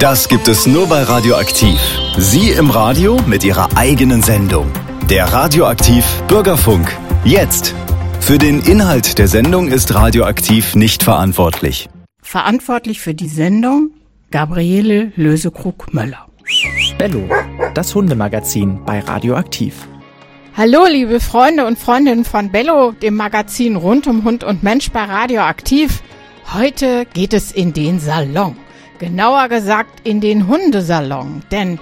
Das gibt es nur bei Radioaktiv. Sie im Radio mit Ihrer eigenen Sendung. Der Radioaktiv Bürgerfunk. Jetzt. Für den Inhalt der Sendung ist Radioaktiv nicht verantwortlich. Verantwortlich für die Sendung Gabriele Lösekrug-Möller. Bello, das Hundemagazin bei Radioaktiv. Hallo, liebe Freunde und Freundinnen von Bello, dem Magazin rund um Hund und Mensch bei Radioaktiv. Heute geht es in den Salon. Genauer gesagt in den Hundesalon. Denn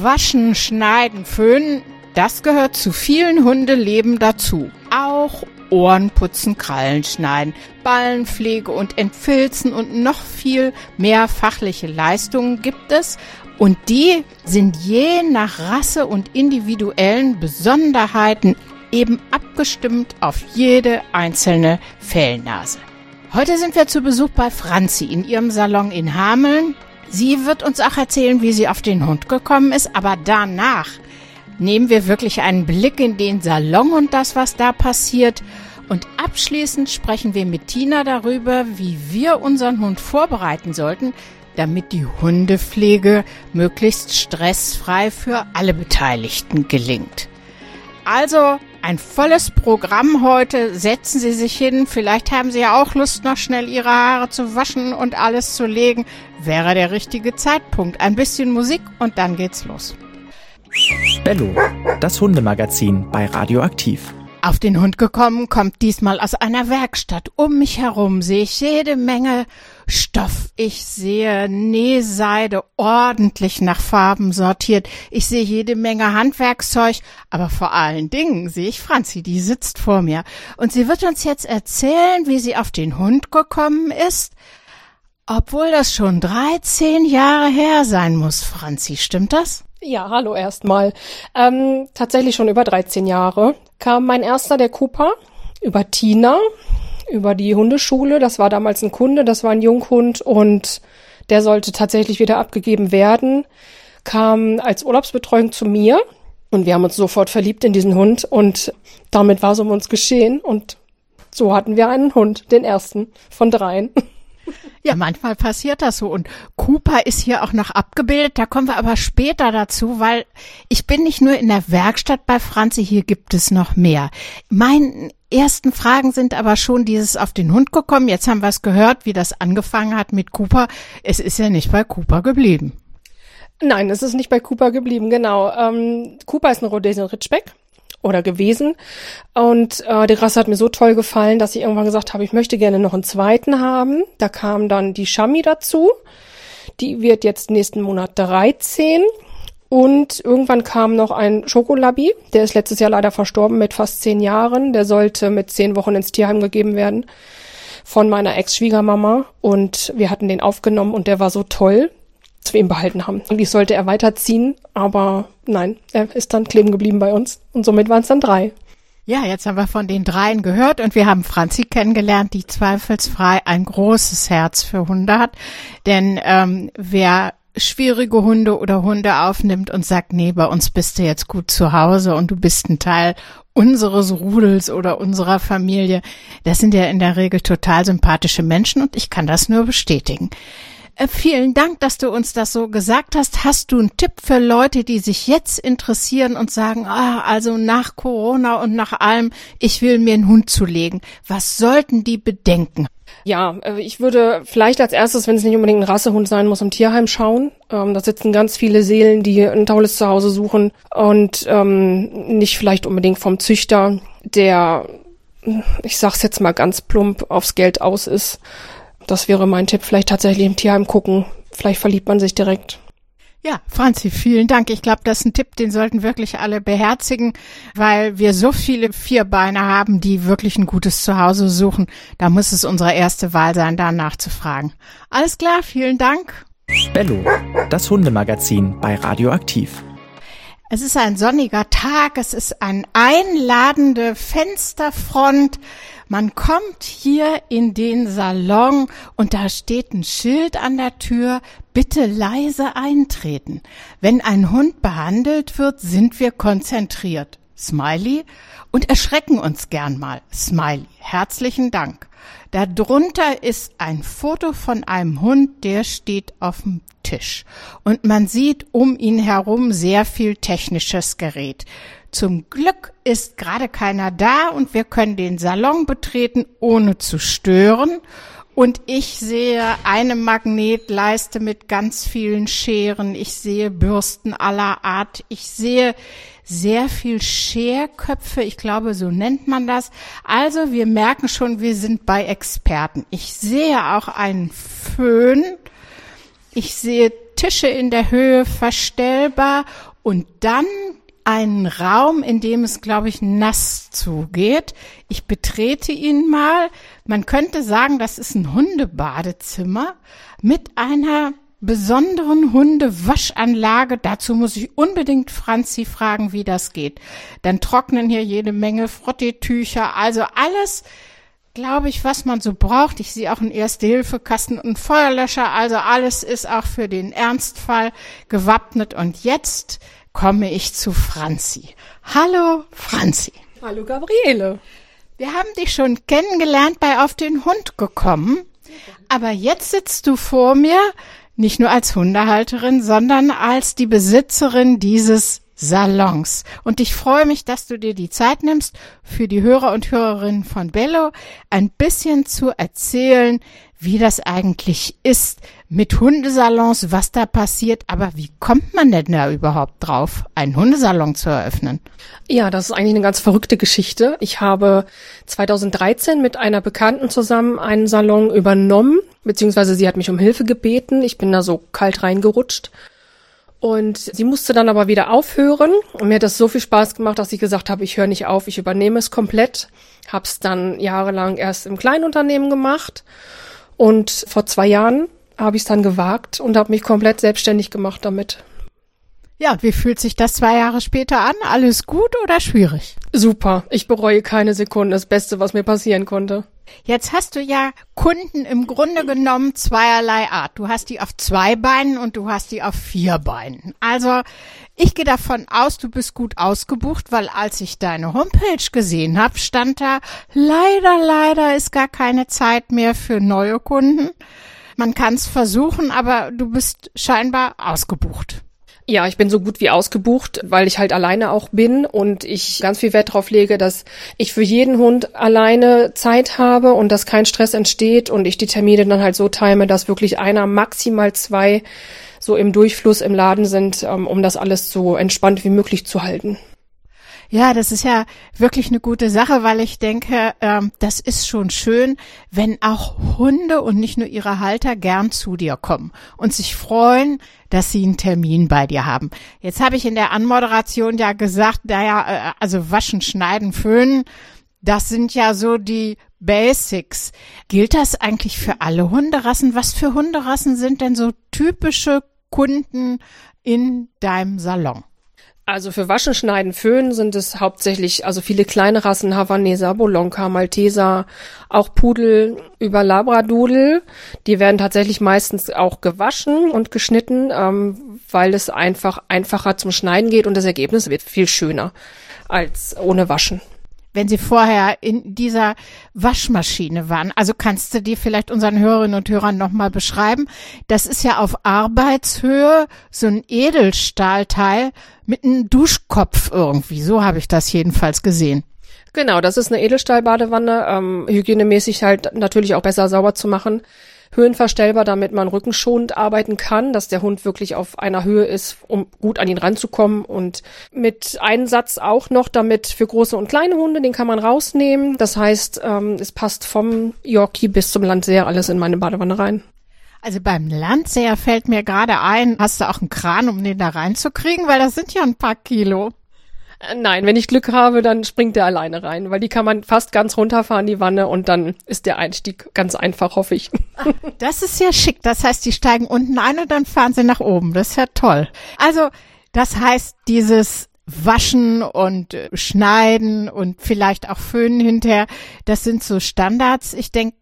Waschen, Schneiden, Föhnen, das gehört zu vielen Hundeleben dazu. Auch Ohren putzen, Krallen schneiden, Ballenpflege und Entfilzen und noch viel mehr fachliche Leistungen gibt es. Und die sind je nach Rasse und individuellen Besonderheiten eben abgestimmt auf jede einzelne Fellnase. Heute sind wir zu Besuch bei Franzi in ihrem Salon in Hameln. Sie wird uns auch erzählen, wie sie auf den Hund gekommen ist, aber danach nehmen wir wirklich einen Blick in den Salon und das, was da passiert. Und abschließend sprechen wir mit Tina darüber, wie wir unseren Hund vorbereiten sollten, damit die Hundepflege möglichst stressfrei für alle Beteiligten gelingt. Also ein volles Programm heute. Setzen Sie sich hin. Vielleicht haben Sie ja auch Lust, noch schnell Ihre Haare zu waschen und alles zu legen. Wäre der richtige Zeitpunkt. Ein bisschen Musik und dann geht's los. Bello, das Hundemagazin bei Radioaktiv. Auf den Hund gekommen kommt diesmal aus einer Werkstatt. Um mich herum sehe ich jede Menge Stoff. Ich sehe Nähseide ordentlich nach Farben sortiert. Ich sehe jede Menge Handwerkszeug. Aber vor allen Dingen sehe ich Franzi, die sitzt vor mir. Und sie wird uns jetzt erzählen, wie sie auf den Hund gekommen ist. Obwohl das schon 13 Jahre her sein muss, Franzi. Stimmt das? Ja, hallo erstmal. Ähm, tatsächlich schon über 13 Jahre kam mein erster, der Cooper, über Tina, über die Hundeschule. Das war damals ein Kunde, das war ein Junghund und der sollte tatsächlich wieder abgegeben werden. Kam als Urlaubsbetreuung zu mir und wir haben uns sofort verliebt in diesen Hund und damit war es um uns geschehen und so hatten wir einen Hund, den ersten von dreien. Ja, manchmal passiert das so. Und Cooper ist hier auch noch abgebildet. Da kommen wir aber später dazu, weil ich bin nicht nur in der Werkstatt bei Franzi, hier gibt es noch mehr. Meine ersten Fragen sind aber schon dieses auf den Hund gekommen. Jetzt haben wir es gehört, wie das angefangen hat mit Cooper. Es ist ja nicht bei Cooper geblieben. Nein, es ist nicht bei Cooper geblieben, genau. Ähm, Cooper ist ein Rhodesian Ridgeback oder gewesen. Und äh, die Rasse hat mir so toll gefallen, dass ich irgendwann gesagt habe, ich möchte gerne noch einen zweiten haben. Da kam dann die Shami dazu. Die wird jetzt nächsten Monat 13. Und irgendwann kam noch ein Schokolabi, der ist letztes Jahr leider verstorben mit fast zehn Jahren. Der sollte mit zehn Wochen ins Tierheim gegeben werden von meiner Ex-Schwiegermama. Und wir hatten den aufgenommen und der war so toll, dass wir ihn behalten haben. Eigentlich sollte er weiterziehen, aber nein, er ist dann kleben geblieben bei uns. Und somit waren es dann drei. Ja, jetzt haben wir von den dreien gehört und wir haben Franzi kennengelernt, die zweifelsfrei ein großes Herz für Hunde hat. Denn ähm, wer schwierige Hunde oder Hunde aufnimmt und sagt, nee, bei uns bist du jetzt gut zu Hause und du bist ein Teil unseres Rudels oder unserer Familie, das sind ja in der Regel total sympathische Menschen und ich kann das nur bestätigen. Äh, vielen Dank, dass du uns das so gesagt hast. Hast du einen Tipp für Leute, die sich jetzt interessieren und sagen, ah, also nach Corona und nach allem, ich will mir einen Hund zulegen. Was sollten die bedenken? Ja, äh, ich würde vielleicht als erstes, wenn es nicht unbedingt ein Rassehund sein muss, im Tierheim schauen. Ähm, da sitzen ganz viele Seelen, die ein tolles Zuhause suchen und ähm, nicht vielleicht unbedingt vom Züchter, der, ich sag's jetzt mal ganz plump, aufs Geld aus ist. Das wäre mein Tipp. Vielleicht tatsächlich im Tierheim gucken. Vielleicht verliebt man sich direkt. Ja, Franzi, vielen Dank. Ich glaube, das ist ein Tipp, den sollten wirklich alle beherzigen, weil wir so viele Vierbeine haben, die wirklich ein gutes Zuhause suchen. Da muss es unsere erste Wahl sein, da nachzufragen. Alles klar, vielen Dank. Bello, das Hundemagazin bei Radioaktiv. Es ist ein sonniger Tag, es ist eine einladende Fensterfront. Man kommt hier in den Salon und da steht ein Schild an der Tür, bitte leise eintreten. Wenn ein Hund behandelt wird, sind wir konzentriert. Smiley und erschrecken uns gern mal. Smiley. Herzlichen Dank. Darunter ist ein Foto von einem Hund, der steht auf dem Tisch. Und man sieht um ihn herum sehr viel technisches Gerät. Zum Glück ist gerade keiner da und wir können den Salon betreten, ohne zu stören. Und ich sehe eine Magnetleiste mit ganz vielen Scheren. Ich sehe Bürsten aller Art. Ich sehe sehr viel Scherköpfe. Ich glaube, so nennt man das. Also wir merken schon, wir sind bei Experten. Ich sehe auch einen Föhn. Ich sehe Tische in der Höhe verstellbar und dann einen Raum, in dem es, glaube ich, nass zugeht. Ich betrete ihn mal. Man könnte sagen, das ist ein Hundebadezimmer mit einer besonderen Hundewaschanlage. Dazu muss ich unbedingt Franzi fragen, wie das geht. Dann trocknen hier jede Menge Frotteetücher, also alles, glaube ich, was man so braucht. Ich sehe auch einen Erste-Hilfe-Kasten und einen Feuerlöscher, also alles ist auch für den Ernstfall gewappnet. Und jetzt komme ich zu Franzi. Hallo, Franzi. Hallo, Gabriele. Wir haben dich schon kennengelernt bei Auf den Hund gekommen. Aber jetzt sitzt du vor mir, nicht nur als Hundehalterin, sondern als die Besitzerin dieses Salons. Und ich freue mich, dass du dir die Zeit nimmst, für die Hörer und Hörerinnen von Bello ein bisschen zu erzählen, wie das eigentlich ist mit Hundesalons, was da passiert. Aber wie kommt man denn da überhaupt drauf, einen Hundesalon zu eröffnen? Ja, das ist eigentlich eine ganz verrückte Geschichte. Ich habe 2013 mit einer Bekannten zusammen einen Salon übernommen, beziehungsweise sie hat mich um Hilfe gebeten. Ich bin da so kalt reingerutscht. Und sie musste dann aber wieder aufhören. Und mir hat das so viel Spaß gemacht, dass ich gesagt habe, ich höre nicht auf, ich übernehme es komplett. Hab's dann jahrelang erst im Kleinunternehmen gemacht und vor zwei Jahren habe ich es dann gewagt und habe mich komplett selbstständig gemacht damit. Ja, wie fühlt sich das zwei Jahre später an? Alles gut oder schwierig? Super. Ich bereue keine Sekunde. Das Beste, was mir passieren konnte. Jetzt hast du ja Kunden im Grunde genommen zweierlei Art. Du hast die auf zwei Beinen und du hast die auf vier Beinen. Also ich gehe davon aus, du bist gut ausgebucht, weil als ich deine Homepage gesehen habe, stand da, leider, leider ist gar keine Zeit mehr für neue Kunden. Man kann es versuchen, aber du bist scheinbar ausgebucht. Ja, ich bin so gut wie ausgebucht, weil ich halt alleine auch bin und ich ganz viel Wert darauf lege, dass ich für jeden Hund alleine Zeit habe und dass kein Stress entsteht und ich die Termine dann halt so time, dass wirklich einer, maximal zwei so im Durchfluss im Laden sind, ähm, um das alles so entspannt wie möglich zu halten. Ja, das ist ja wirklich eine gute Sache, weil ich denke, ähm, das ist schon schön, wenn auch Hunde und nicht nur ihre Halter gern zu dir kommen und sich freuen, dass sie einen Termin bei dir haben. Jetzt habe ich in der Anmoderation ja gesagt, naja, äh, also waschen, schneiden, föhnen, das sind ja so die Basics. Gilt das eigentlich für alle Hunderassen? Was für Hunderassen sind denn so typische Kunden in deinem Salon? Also für Waschen, Schneiden, Föhnen sind es hauptsächlich, also viele kleine Rassen, Havaneser, Bolonka, Malteser, auch Pudel über Labradudel. Die werden tatsächlich meistens auch gewaschen und geschnitten, ähm, weil es einfach einfacher zum Schneiden geht und das Ergebnis wird viel schöner als ohne Waschen wenn sie vorher in dieser Waschmaschine waren. Also kannst du dir vielleicht unseren Hörerinnen und Hörern nochmal beschreiben. Das ist ja auf Arbeitshöhe so ein Edelstahlteil mit einem Duschkopf irgendwie. So habe ich das jedenfalls gesehen. Genau, das ist eine Edelstahlbadewanne, ähm, hygienemäßig halt natürlich auch besser sauber zu machen höhenverstellbar, damit man rückenschonend arbeiten kann, dass der Hund wirklich auf einer Höhe ist, um gut an ihn ranzukommen und mit Einsatz auch noch, damit für große und kleine Hunde, den kann man rausnehmen. Das heißt, ähm, es passt vom Yorkie bis zum Landseher alles in meine Badewanne rein. Also beim Landseher fällt mir gerade ein, hast du auch einen Kran, um den da reinzukriegen, weil das sind ja ein paar Kilo. Äh, nein, wenn ich Glück habe, dann springt der alleine rein, weil die kann man fast ganz runterfahren, die Wanne, und dann ist der Einstieg ganz einfach, hoffe ich. Das ist ja schick. Das heißt, die steigen unten ein und dann fahren sie nach oben. Das ist ja toll. Also, das heißt, dieses Waschen und äh, Schneiden und vielleicht auch Föhnen hinterher, das sind so Standards. Ich denke,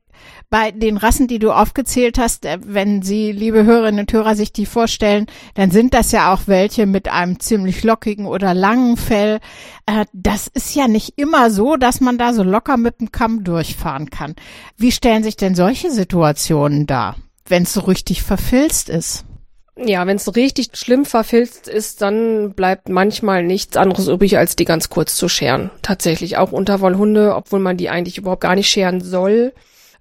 bei den Rassen, die du aufgezählt hast, äh, wenn Sie, liebe Hörerinnen und Hörer, sich die vorstellen, dann sind das ja auch welche mit einem ziemlich lockigen oder langen Fell. Äh, das ist ja nicht immer so, dass man da so locker mit dem Kamm durchfahren kann. Wie stellen sich denn solche Situationen dar, wenn es so richtig verfilzt ist? Ja, wenn es richtig schlimm verfilzt ist, dann bleibt manchmal nichts anderes übrig, als die ganz kurz zu scheren. Tatsächlich auch Unterwollhunde, obwohl man die eigentlich überhaupt gar nicht scheren soll.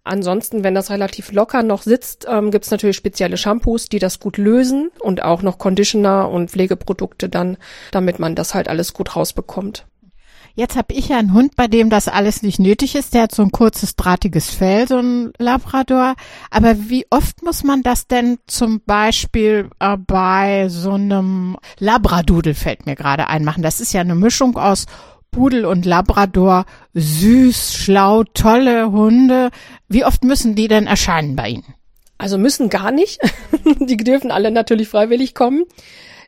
Ansonsten, wenn das relativ locker noch sitzt, ähm, gibt es natürlich spezielle Shampoos, die das gut lösen und auch noch Conditioner und Pflegeprodukte dann, damit man das halt alles gut rausbekommt. Jetzt habe ich ja einen Hund, bei dem das alles nicht nötig ist. Der hat so ein kurzes, drahtiges Fell, so ein Labrador. Aber wie oft muss man das denn zum Beispiel äh, bei so einem Labradudel, fällt mir gerade ein, machen? Das ist ja eine Mischung aus Pudel und Labrador. Süß, schlau, tolle Hunde. Wie oft müssen die denn erscheinen bei Ihnen? Also müssen gar nicht. die dürfen alle natürlich freiwillig kommen.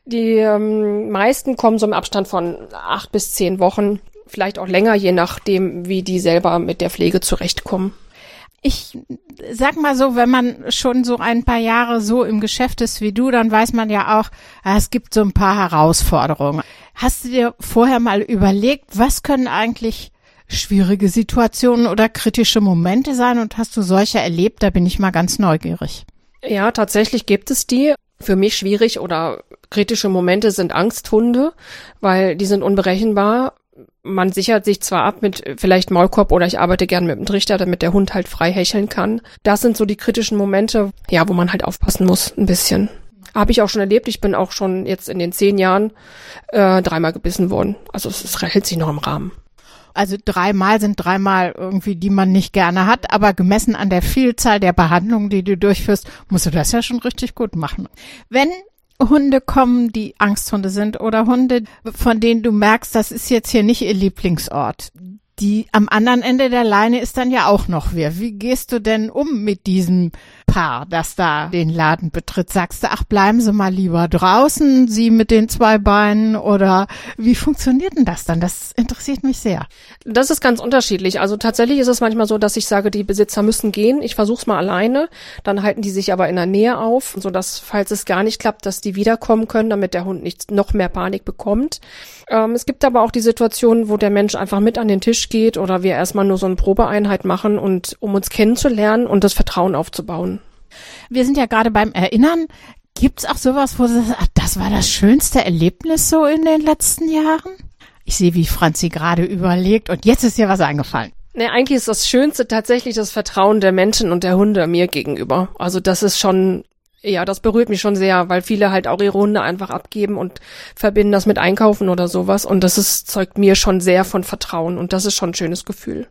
Die ähm, meisten kommen so im Abstand von acht bis zehn Wochen vielleicht auch länger, je nachdem, wie die selber mit der Pflege zurechtkommen. Ich sag mal so, wenn man schon so ein paar Jahre so im Geschäft ist wie du, dann weiß man ja auch, ah, es gibt so ein paar Herausforderungen. Hast du dir vorher mal überlegt, was können eigentlich schwierige Situationen oder kritische Momente sein und hast du solche erlebt? Da bin ich mal ganz neugierig. Ja, tatsächlich gibt es die. Für mich schwierig oder kritische Momente sind Angsthunde, weil die sind unberechenbar man sichert sich zwar ab mit vielleicht Maulkorb oder ich arbeite gern mit dem Trichter, damit der Hund halt frei hecheln kann. Das sind so die kritischen Momente, ja, wo man halt aufpassen muss, ein bisschen. Habe ich auch schon erlebt. Ich bin auch schon jetzt in den zehn Jahren äh, dreimal gebissen worden. Also es, es hält sich noch im Rahmen. Also dreimal sind dreimal irgendwie, die man nicht gerne hat, aber gemessen an der Vielzahl der Behandlungen, die du durchführst, musst du das ja schon richtig gut machen. Wenn Hunde kommen, die Angsthunde sind oder Hunde, von denen du merkst, das ist jetzt hier nicht ihr Lieblingsort. Die am anderen Ende der Leine ist dann ja auch noch wer. Wie gehst du denn um mit diesem Paar, das da den Laden betritt? Sagst du, ach, bleiben Sie mal lieber draußen, Sie mit den zwei Beinen oder wie funktioniert denn das dann? Das interessiert mich sehr. Das ist ganz unterschiedlich. Also tatsächlich ist es manchmal so, dass ich sage, die Besitzer müssen gehen. Ich versuch's mal alleine. Dann halten die sich aber in der Nähe auf, so dass, falls es gar nicht klappt, dass die wiederkommen können, damit der Hund nicht noch mehr Panik bekommt. Ähm, es gibt aber auch die Situation, wo der Mensch einfach mit an den Tisch geht oder wir erstmal nur so eine Probeeinheit machen und um uns kennenzulernen und das Vertrauen aufzubauen. Wir sind ja gerade beim Erinnern. Gibt's auch sowas, wo sagen, ach, das war das schönste Erlebnis so in den letzten Jahren? Ich sehe, wie Franzi gerade überlegt und jetzt ist ihr was eingefallen. Nee, eigentlich ist das Schönste tatsächlich das Vertrauen der Menschen und der Hunde mir gegenüber. Also das ist schon, ja, das berührt mich schon sehr, weil viele halt auch ihre Hunde einfach abgeben und verbinden das mit Einkaufen oder sowas. Und das ist, zeugt mir schon sehr von Vertrauen und das ist schon ein schönes Gefühl.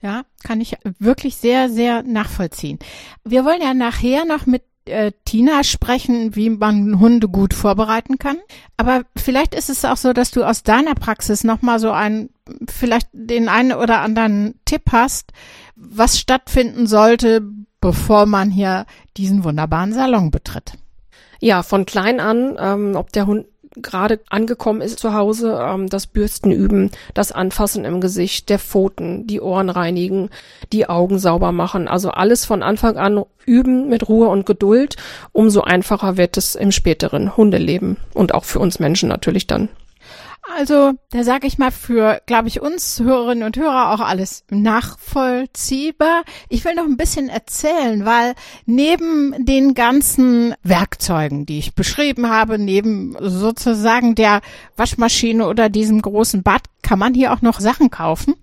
Ja, kann ich wirklich sehr, sehr nachvollziehen. Wir wollen ja nachher noch mit äh, Tina sprechen, wie man Hunde gut vorbereiten kann. Aber vielleicht ist es auch so, dass du aus deiner Praxis nochmal so einen, vielleicht den einen oder anderen Tipp hast, was stattfinden sollte, bevor man hier diesen wunderbaren Salon betritt. Ja, von klein an, ähm, ob der Hund gerade angekommen ist zu Hause, ähm, das Bürsten üben, das Anfassen im Gesicht, der Pfoten, die Ohren reinigen, die Augen sauber machen. Also alles von Anfang an üben mit Ruhe und Geduld. Umso einfacher wird es im späteren Hundeleben und auch für uns Menschen natürlich dann. Also, da sage ich mal für, glaube ich, uns Hörerinnen und Hörer auch alles nachvollziehbar. Ich will noch ein bisschen erzählen, weil neben den ganzen Werkzeugen, die ich beschrieben habe, neben sozusagen der Waschmaschine oder diesem großen Bad, kann man hier auch noch Sachen kaufen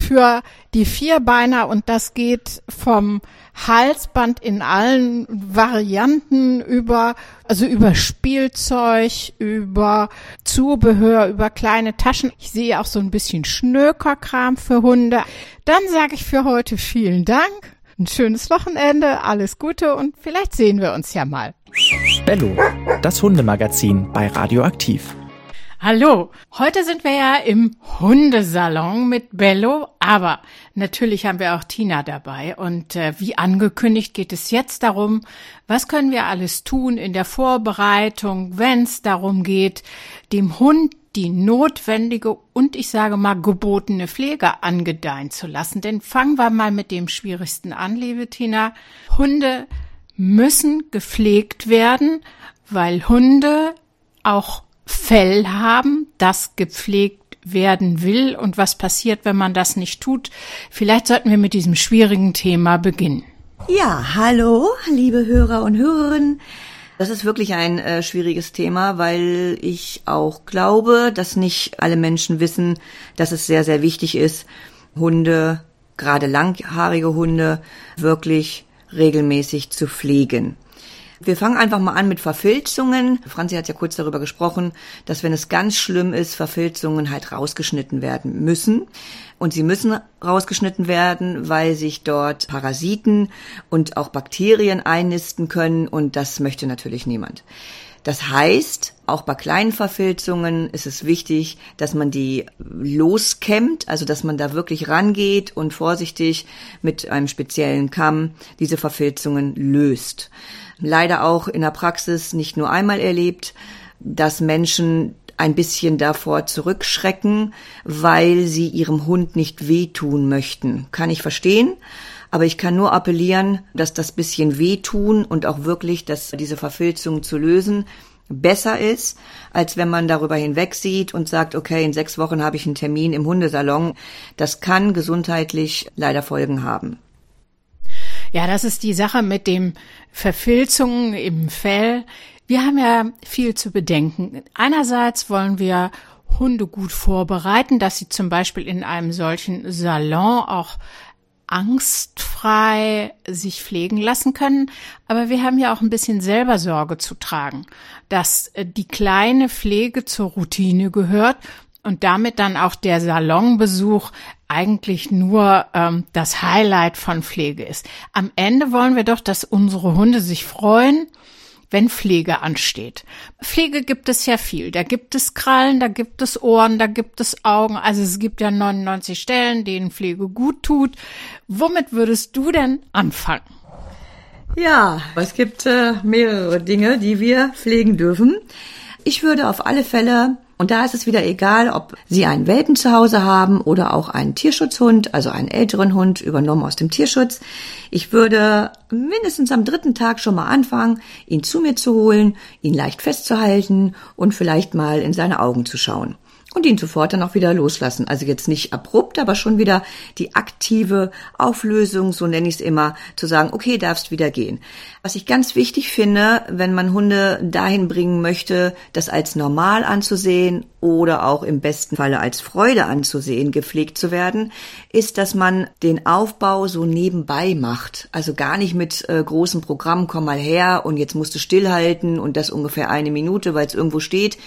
für die Vierbeiner und das geht vom Halsband in allen Varianten über, also über Spielzeug, über Zubehör, über kleine Taschen. Ich sehe auch so ein bisschen Schnökerkram für Hunde. Dann sage ich für heute vielen Dank. Ein schönes Wochenende, alles Gute und vielleicht sehen wir uns ja mal. Bello, das Hundemagazin bei Radioaktiv. Hallo, heute sind wir ja im Hundesalon mit Bello, aber natürlich haben wir auch Tina dabei und äh, wie angekündigt geht es jetzt darum, was können wir alles tun in der Vorbereitung, wenn es darum geht, dem Hund die notwendige und ich sage mal gebotene Pflege angedeihen zu lassen. Denn fangen wir mal mit dem Schwierigsten an, liebe Tina. Hunde müssen gepflegt werden, weil Hunde auch Fell haben, das gepflegt werden will und was passiert, wenn man das nicht tut. Vielleicht sollten wir mit diesem schwierigen Thema beginnen. Ja, hallo, liebe Hörer und Hörerinnen. Das ist wirklich ein äh, schwieriges Thema, weil ich auch glaube, dass nicht alle Menschen wissen, dass es sehr, sehr wichtig ist, Hunde, gerade langhaarige Hunde, wirklich regelmäßig zu pflegen. Wir fangen einfach mal an mit Verfilzungen. Franzi hat ja kurz darüber gesprochen, dass wenn es ganz schlimm ist, Verfilzungen halt rausgeschnitten werden müssen. Und sie müssen rausgeschnitten werden, weil sich dort Parasiten und auch Bakterien einnisten können und das möchte natürlich niemand. Das heißt, auch bei kleinen Verfilzungen ist es wichtig, dass man die loskämmt, also dass man da wirklich rangeht und vorsichtig mit einem speziellen Kamm diese Verfilzungen löst. Leider auch in der Praxis nicht nur einmal erlebt, dass Menschen ein bisschen davor zurückschrecken, weil sie ihrem Hund nicht wehtun möchten. Kann ich verstehen. Aber ich kann nur appellieren, dass das bisschen wehtun und auch wirklich, dass diese Verfilzung zu lösen besser ist, als wenn man darüber hinwegsieht und sagt, okay, in sechs Wochen habe ich einen Termin im Hundesalon. Das kann gesundheitlich leider Folgen haben. Ja, das ist die Sache mit dem Verfilzungen im Fell. Wir haben ja viel zu bedenken. Einerseits wollen wir Hunde gut vorbereiten, dass sie zum Beispiel in einem solchen Salon auch angstfrei sich pflegen lassen können. Aber wir haben ja auch ein bisschen selber Sorge zu tragen, dass äh, die kleine Pflege zur Routine gehört und damit dann auch der Salonbesuch eigentlich nur ähm, das Highlight von Pflege ist. Am Ende wollen wir doch, dass unsere Hunde sich freuen wenn Pflege ansteht. Pflege gibt es ja viel. Da gibt es Krallen, da gibt es Ohren, da gibt es Augen. Also es gibt ja 99 Stellen, denen Pflege gut tut. Womit würdest du denn anfangen? Ja, es gibt äh, mehrere Dinge, die wir pflegen dürfen. Ich würde auf alle Fälle und da ist es wieder egal, ob Sie einen Welpen zu Hause haben oder auch einen Tierschutzhund, also einen älteren Hund übernommen aus dem Tierschutz. Ich würde mindestens am dritten Tag schon mal anfangen, ihn zu mir zu holen, ihn leicht festzuhalten und vielleicht mal in seine Augen zu schauen und ihn sofort dann auch wieder loslassen. Also jetzt nicht abrupt, aber schon wieder die aktive Auflösung, so nenne ich es immer, zu sagen, okay, darfst wieder gehen. Was ich ganz wichtig finde, wenn man Hunde dahin bringen möchte, das als normal anzusehen oder auch im besten Falle als Freude anzusehen, gepflegt zu werden, ist, dass man den Aufbau so nebenbei macht. Also gar nicht mit äh, großen Programmen, komm mal her und jetzt musst du stillhalten und das ungefähr eine Minute, weil es irgendwo steht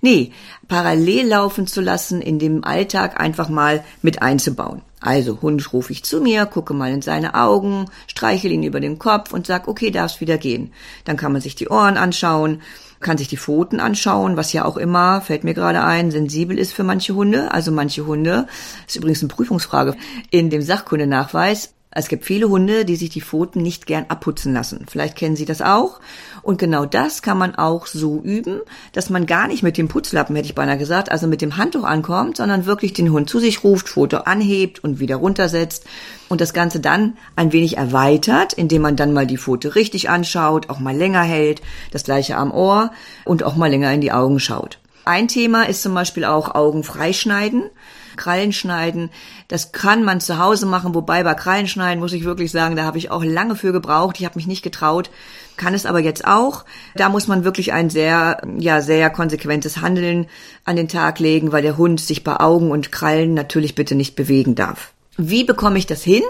Nee, parallel laufen zu lassen, in dem Alltag einfach mal mit einzubauen. Also Hund rufe ich zu mir, gucke mal in seine Augen, streichel ihn über den Kopf und sag, okay, darfst wieder gehen. Dann kann man sich die Ohren anschauen, kann sich die Pfoten anschauen, was ja auch immer, fällt mir gerade ein, sensibel ist für manche Hunde. Also manche Hunde, ist übrigens eine Prüfungsfrage, in dem Sachkundenachweis es gibt viele Hunde, die sich die Pfoten nicht gern abputzen lassen. Vielleicht kennen Sie das auch. Und genau das kann man auch so üben, dass man gar nicht mit dem Putzlappen, hätte ich beinahe gesagt, also mit dem Handtuch ankommt, sondern wirklich den Hund zu sich ruft, Foto anhebt und wieder runtersetzt und das Ganze dann ein wenig erweitert, indem man dann mal die Pfote richtig anschaut, auch mal länger hält, das gleiche am Ohr und auch mal länger in die Augen schaut. Ein Thema ist zum Beispiel auch Augen freischneiden. Krallen schneiden. Das kann man zu Hause machen, wobei bei Krallen schneiden muss ich wirklich sagen, da habe ich auch lange für gebraucht. Ich habe mich nicht getraut, kann es aber jetzt auch. Da muss man wirklich ein sehr, ja, sehr konsequentes Handeln an den Tag legen, weil der Hund sich bei Augen und Krallen natürlich bitte nicht bewegen darf. Wie bekomme ich das hin?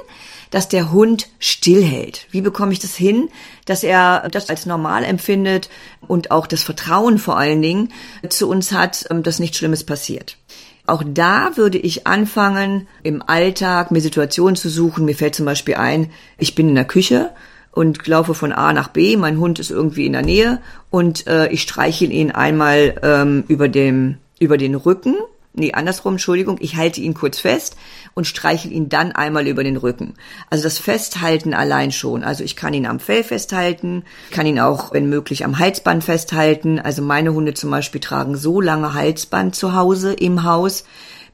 Dass der Hund stillhält? Wie bekomme ich das hin, dass er das als normal empfindet und auch das Vertrauen vor allen Dingen zu uns hat, dass nichts Schlimmes passiert? Auch da würde ich anfangen, im Alltag mir Situationen zu suchen. Mir fällt zum Beispiel ein, ich bin in der Küche und laufe von A nach B, mein Hund ist irgendwie in der Nähe und äh, ich streichel ihn einmal ähm, über dem über den Rücken nee, andersrum, Entschuldigung, ich halte ihn kurz fest und streichel ihn dann einmal über den Rücken. Also das Festhalten allein schon. Also ich kann ihn am Fell festhalten, kann ihn auch, wenn möglich, am Halsband festhalten. Also meine Hunde zum Beispiel tragen so lange Halsband zu Hause im Haus,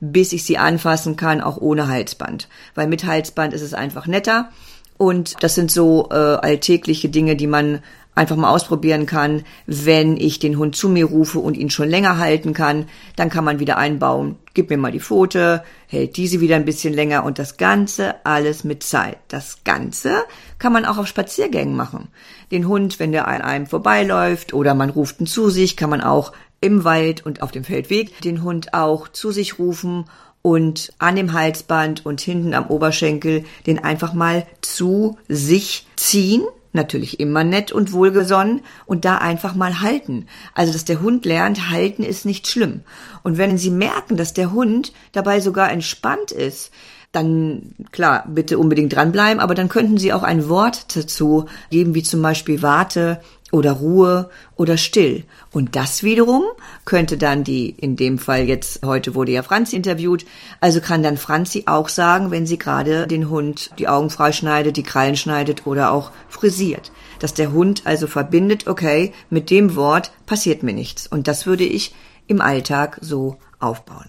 bis ich sie anfassen kann, auch ohne Halsband. Weil mit Halsband ist es einfach netter. Und das sind so äh, alltägliche Dinge, die man einfach mal ausprobieren kann. Wenn ich den Hund zu mir rufe und ihn schon länger halten kann, dann kann man wieder einbauen. Gib mir mal die Pfote, hält diese wieder ein bisschen länger und das Ganze alles mit Zeit. Das Ganze kann man auch auf Spaziergängen machen. Den Hund, wenn der an einem vorbeiläuft oder man ruft ihn zu sich, kann man auch im Wald und auf dem Feldweg den Hund auch zu sich rufen und an dem Halsband und hinten am Oberschenkel den einfach mal zu sich ziehen natürlich immer nett und wohlgesonnen und da einfach mal halten. Also, dass der Hund lernt, halten ist nicht schlimm. Und wenn Sie merken, dass der Hund dabei sogar entspannt ist, dann klar, bitte unbedingt dranbleiben, aber dann könnten Sie auch ein Wort dazu geben, wie zum Beispiel warte oder Ruhe oder still. Und das wiederum könnte dann die, in dem Fall jetzt, heute wurde ja Franzi interviewt, also kann dann Franzi auch sagen, wenn sie gerade den Hund die Augen freischneidet, die Krallen schneidet oder auch frisiert. Dass der Hund also verbindet, okay, mit dem Wort passiert mir nichts. Und das würde ich im Alltag so aufbauen.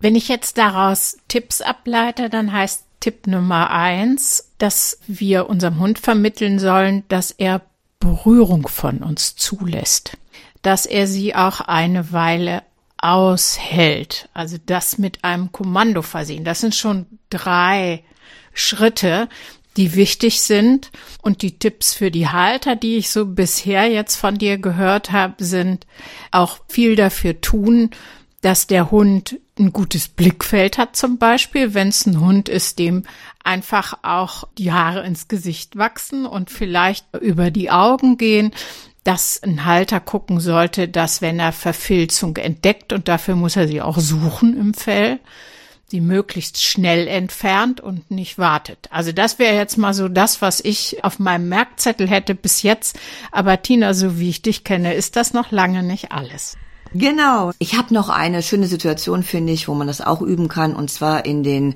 Wenn ich jetzt daraus Tipps ableite, dann heißt Tipp Nummer eins, dass wir unserem Hund vermitteln sollen, dass er Berührung von uns zulässt, dass er sie auch eine Weile aushält, also das mit einem Kommando versehen. Das sind schon drei Schritte, die wichtig sind. Und die Tipps für die Halter, die ich so bisher jetzt von dir gehört habe, sind auch viel dafür tun, dass der Hund ein gutes Blickfeld hat zum Beispiel, wenn es ein Hund ist, dem einfach auch die Haare ins Gesicht wachsen und vielleicht über die Augen gehen, dass ein Halter gucken sollte, dass wenn er Verfilzung entdeckt und dafür muss er sie auch suchen im Fell, die möglichst schnell entfernt und nicht wartet. Also das wäre jetzt mal so das, was ich auf meinem Merkzettel hätte bis jetzt. Aber Tina, so wie ich dich kenne, ist das noch lange nicht alles. Genau. Ich habe noch eine schöne Situation, finde ich, wo man das auch üben kann, und zwar in den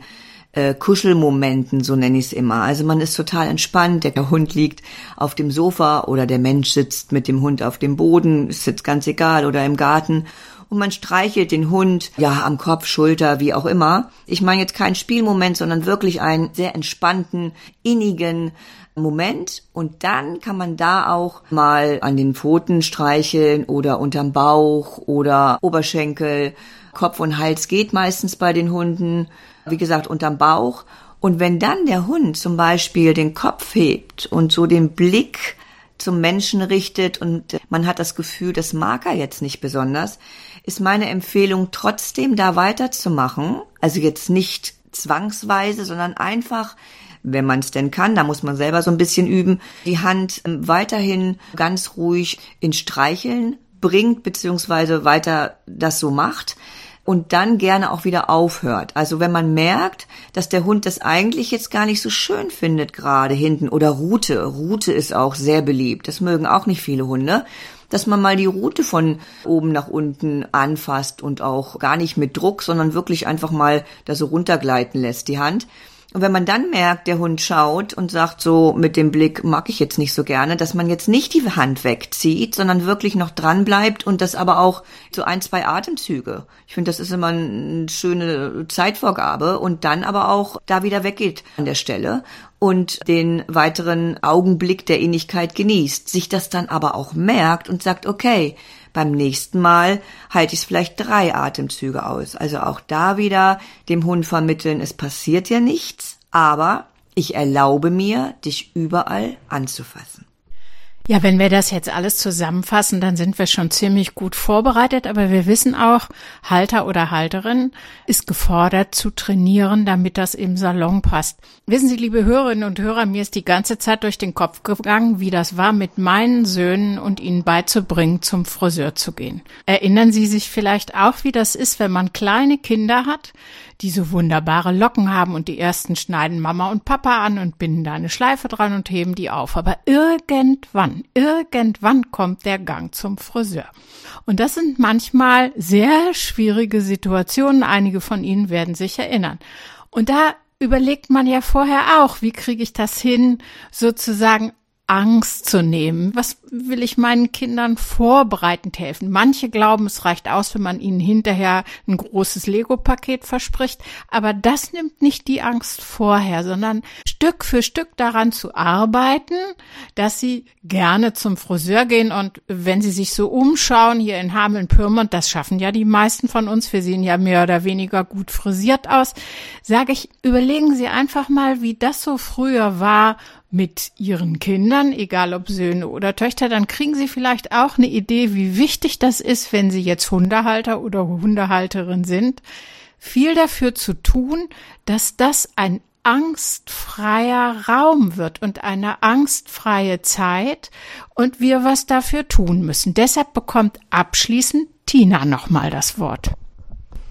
äh, Kuschelmomenten, so nenne ich es immer. Also man ist total entspannt, der Hund liegt auf dem Sofa oder der Mensch sitzt mit dem Hund auf dem Boden, ist jetzt ganz egal, oder im Garten und man streichelt den Hund, ja, am Kopf, Schulter, wie auch immer. Ich meine jetzt keinen Spielmoment, sondern wirklich einen sehr entspannten, innigen Moment. Und dann kann man da auch mal an den Pfoten streicheln oder unterm Bauch oder Oberschenkel. Kopf und Hals geht meistens bei den Hunden. Wie gesagt, unterm Bauch. Und wenn dann der Hund zum Beispiel den Kopf hebt und so den Blick zum Menschen richtet und man hat das Gefühl, das mag er jetzt nicht besonders, ist meine Empfehlung trotzdem da weiterzumachen. Also jetzt nicht zwangsweise, sondern einfach, wenn man es denn kann, da muss man selber so ein bisschen üben, die Hand ähm, weiterhin ganz ruhig in Streicheln bringt, beziehungsweise weiter das so macht und dann gerne auch wieder aufhört. Also wenn man merkt, dass der Hund das eigentlich jetzt gar nicht so schön findet, gerade hinten oder Rute. Rute ist auch sehr beliebt. Das mögen auch nicht viele Hunde dass man mal die Route von oben nach unten anfasst und auch gar nicht mit Druck, sondern wirklich einfach mal da so runtergleiten lässt, die Hand. Und wenn man dann merkt, der Hund schaut und sagt so mit dem Blick, mag ich jetzt nicht so gerne, dass man jetzt nicht die Hand wegzieht, sondern wirklich noch dran bleibt und das aber auch so ein, zwei Atemzüge. Ich finde, das ist immer eine schöne Zeitvorgabe und dann aber auch da wieder weggeht an der Stelle und den weiteren Augenblick der Innigkeit genießt, sich das dann aber auch merkt und sagt, okay, beim nächsten Mal halte ich es vielleicht drei Atemzüge aus. Also auch da wieder dem Hund vermitteln, es passiert ja nichts, aber ich erlaube mir, dich überall anzufassen. Ja, wenn wir das jetzt alles zusammenfassen, dann sind wir schon ziemlich gut vorbereitet, aber wir wissen auch, Halter oder Halterin ist gefordert zu trainieren, damit das im Salon passt. Wissen Sie, liebe Hörerinnen und Hörer, mir ist die ganze Zeit durch den Kopf gegangen, wie das war, mit meinen Söhnen und ihnen beizubringen, zum Friseur zu gehen. Erinnern Sie sich vielleicht auch, wie das ist, wenn man kleine Kinder hat, die so wunderbare Locken haben und die ersten schneiden Mama und Papa an und binden da eine Schleife dran und heben die auf. Aber irgendwann, irgendwann kommt der Gang zum Friseur. Und das sind manchmal sehr schwierige Situationen. Einige von Ihnen werden sich erinnern. Und da überlegt man ja vorher auch, wie kriege ich das hin, sozusagen Angst zu nehmen. Was will ich meinen Kindern vorbereitend helfen? Manche glauben, es reicht aus, wenn man ihnen hinterher ein großes Lego-Paket verspricht. Aber das nimmt nicht die Angst vorher, sondern Stück für Stück daran zu arbeiten, dass sie gerne zum Friseur gehen und wenn sie sich so umschauen hier in Hameln-Pyrmont, das schaffen ja die meisten von uns, wir sehen ja mehr oder weniger gut frisiert aus, sage ich, überlegen Sie einfach mal, wie das so früher war mit Ihren Kindern, egal ob Söhne oder Töchter, dann kriegen Sie vielleicht auch eine Idee, wie wichtig das ist, wenn Sie jetzt Hundehalter oder Hundehalterin sind, viel dafür zu tun, dass das ein angstfreier Raum wird und eine angstfreie Zeit und wir was dafür tun müssen. Deshalb bekommt abschließend Tina nochmal das Wort.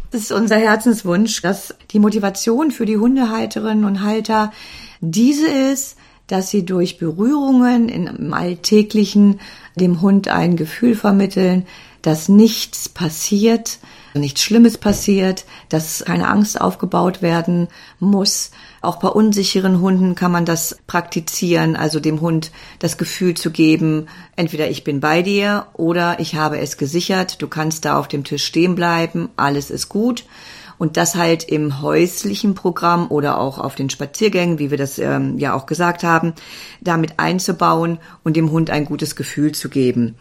Das ist unser Herzenswunsch, dass die Motivation für die Hundehalterinnen und Halter diese ist, dass sie durch Berührungen im Alltäglichen dem Hund ein Gefühl vermitteln, dass nichts passiert, nichts Schlimmes passiert, dass keine Angst aufgebaut werden muss. Auch bei unsicheren Hunden kann man das praktizieren, also dem Hund das Gefühl zu geben, entweder ich bin bei dir oder ich habe es gesichert, du kannst da auf dem Tisch stehen bleiben, alles ist gut. Und das halt im häuslichen Programm oder auch auf den Spaziergängen, wie wir das ähm, ja auch gesagt haben, damit einzubauen und dem Hund ein gutes Gefühl zu geben.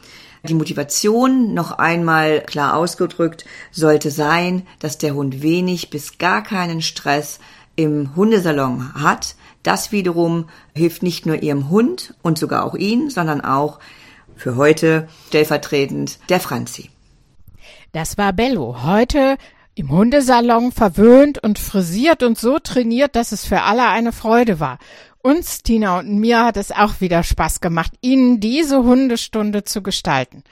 Die Motivation, noch einmal klar ausgedrückt, sollte sein, dass der Hund wenig bis gar keinen Stress im Hundesalon hat. Das wiederum hilft nicht nur ihrem Hund und sogar auch ihn, sondern auch für heute stellvertretend der Franzi. Das war Bello. Heute im Hundesalon verwöhnt und frisiert und so trainiert, dass es für alle eine Freude war. Uns, Tina und mir, hat es auch wieder Spaß gemacht, Ihnen diese Hundestunde zu gestalten.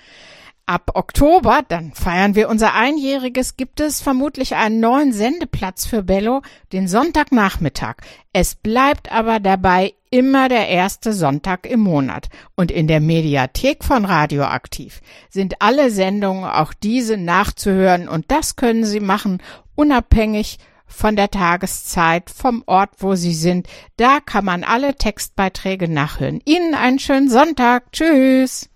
Ab Oktober, dann feiern wir unser Einjähriges, gibt es vermutlich einen neuen Sendeplatz für Bello, den Sonntagnachmittag. Es bleibt aber dabei immer der erste Sonntag im Monat. Und in der Mediathek von Radioaktiv sind alle Sendungen, auch diese, nachzuhören. Und das können Sie machen, unabhängig von der Tageszeit, vom Ort, wo Sie sind. Da kann man alle Textbeiträge nachhören. Ihnen einen schönen Sonntag. Tschüss.